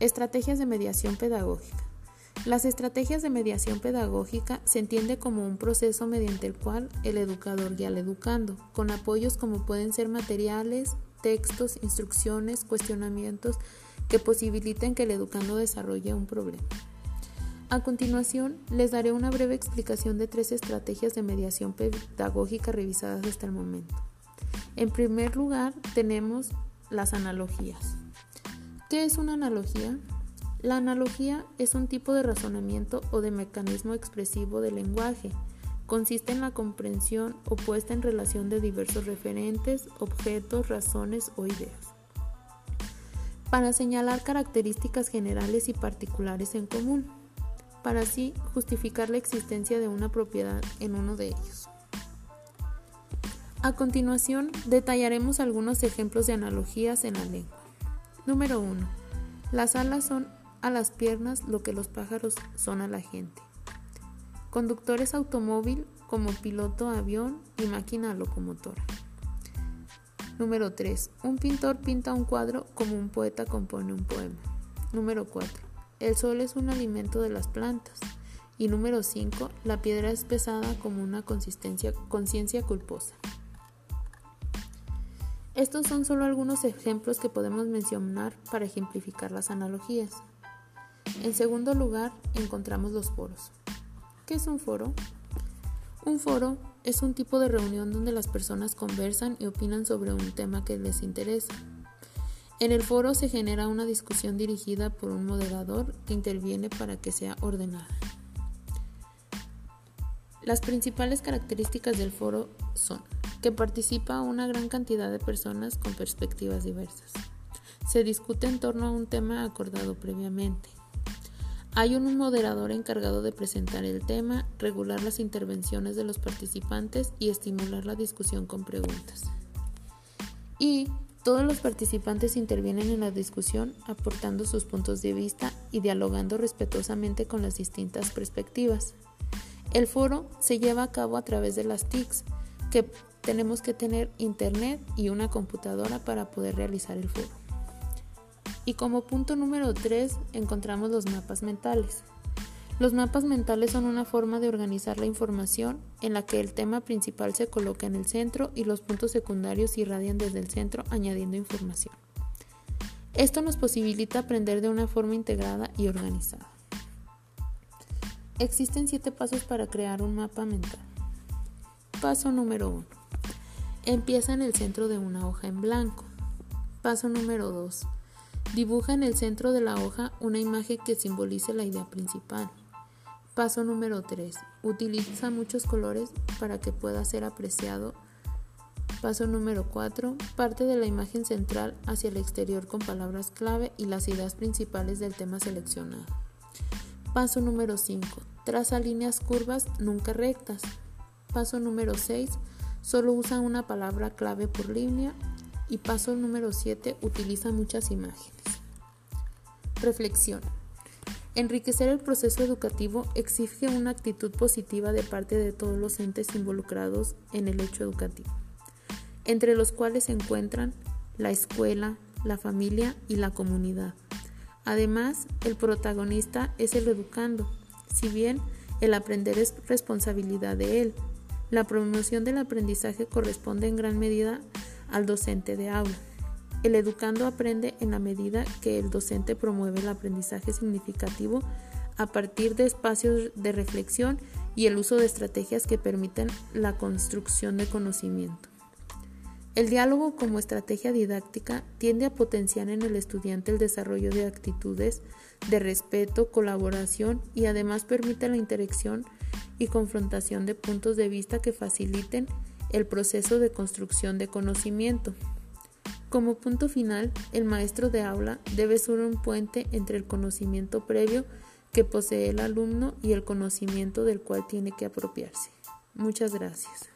Estrategias de mediación pedagógica. Las estrategias de mediación pedagógica se entiende como un proceso mediante el cual el educador guía al educando, con apoyos como pueden ser materiales, textos, instrucciones, cuestionamientos que posibiliten que el educando desarrolle un problema. A continuación, les daré una breve explicación de tres estrategias de mediación pedagógica revisadas hasta el momento. En primer lugar, tenemos las analogías. ¿Qué es una analogía? La analogía es un tipo de razonamiento o de mecanismo expresivo del lenguaje. Consiste en la comprensión o puesta en relación de diversos referentes, objetos, razones o ideas. Para señalar características generales y particulares en común, para así justificar la existencia de una propiedad en uno de ellos. A continuación, detallaremos algunos ejemplos de analogías en la lengua. Número 1. Las alas son a las piernas lo que los pájaros son a la gente. Conductores automóvil como piloto avión y máquina locomotora. Número 3. Un pintor pinta un cuadro como un poeta compone un poema. Número 4. El sol es un alimento de las plantas. Y número 5. La piedra es pesada como una conciencia culposa. Estos son solo algunos ejemplos que podemos mencionar para ejemplificar las analogías. En segundo lugar, encontramos los foros. ¿Qué es un foro? Un foro es un tipo de reunión donde las personas conversan y opinan sobre un tema que les interesa. En el foro se genera una discusión dirigida por un moderador que interviene para que sea ordenada. Las principales características del foro son que participa una gran cantidad de personas con perspectivas diversas. Se discute en torno a un tema acordado previamente. Hay un moderador encargado de presentar el tema, regular las intervenciones de los participantes y estimular la discusión con preguntas. Y todos los participantes intervienen en la discusión aportando sus puntos de vista y dialogando respetuosamente con las distintas perspectivas. El foro se lleva a cabo a través de las TICs, que tenemos que tener internet y una computadora para poder realizar el foro. Y como punto número 3 encontramos los mapas mentales. Los mapas mentales son una forma de organizar la información en la que el tema principal se coloca en el centro y los puntos secundarios irradian desde el centro añadiendo información. Esto nos posibilita aprender de una forma integrada y organizada. Existen siete pasos para crear un mapa mental. Paso número 1. Empieza en el centro de una hoja en blanco. Paso número 2. Dibuja en el centro de la hoja una imagen que simbolice la idea principal. Paso número 3. Utiliza muchos colores para que pueda ser apreciado. Paso número 4. Parte de la imagen central hacia el exterior con palabras clave y las ideas principales del tema seleccionado. Paso número 5. Traza líneas curvas nunca rectas. Paso número 6. Solo usa una palabra clave por línea y paso número 7, utiliza muchas imágenes. Reflexión. Enriquecer el proceso educativo exige una actitud positiva de parte de todos los entes involucrados en el hecho educativo, entre los cuales se encuentran la escuela, la familia y la comunidad. Además, el protagonista es el educando, si bien el aprender es responsabilidad de él. La promoción del aprendizaje corresponde en gran medida al docente de aula. El educando aprende en la medida que el docente promueve el aprendizaje significativo a partir de espacios de reflexión y el uso de estrategias que permiten la construcción de conocimiento. El diálogo como estrategia didáctica tiende a potenciar en el estudiante el desarrollo de actitudes de respeto, colaboración y además permite la interacción y confrontación de puntos de vista que faciliten el proceso de construcción de conocimiento. Como punto final, el maestro de aula debe ser un puente entre el conocimiento previo que posee el alumno y el conocimiento del cual tiene que apropiarse. Muchas gracias.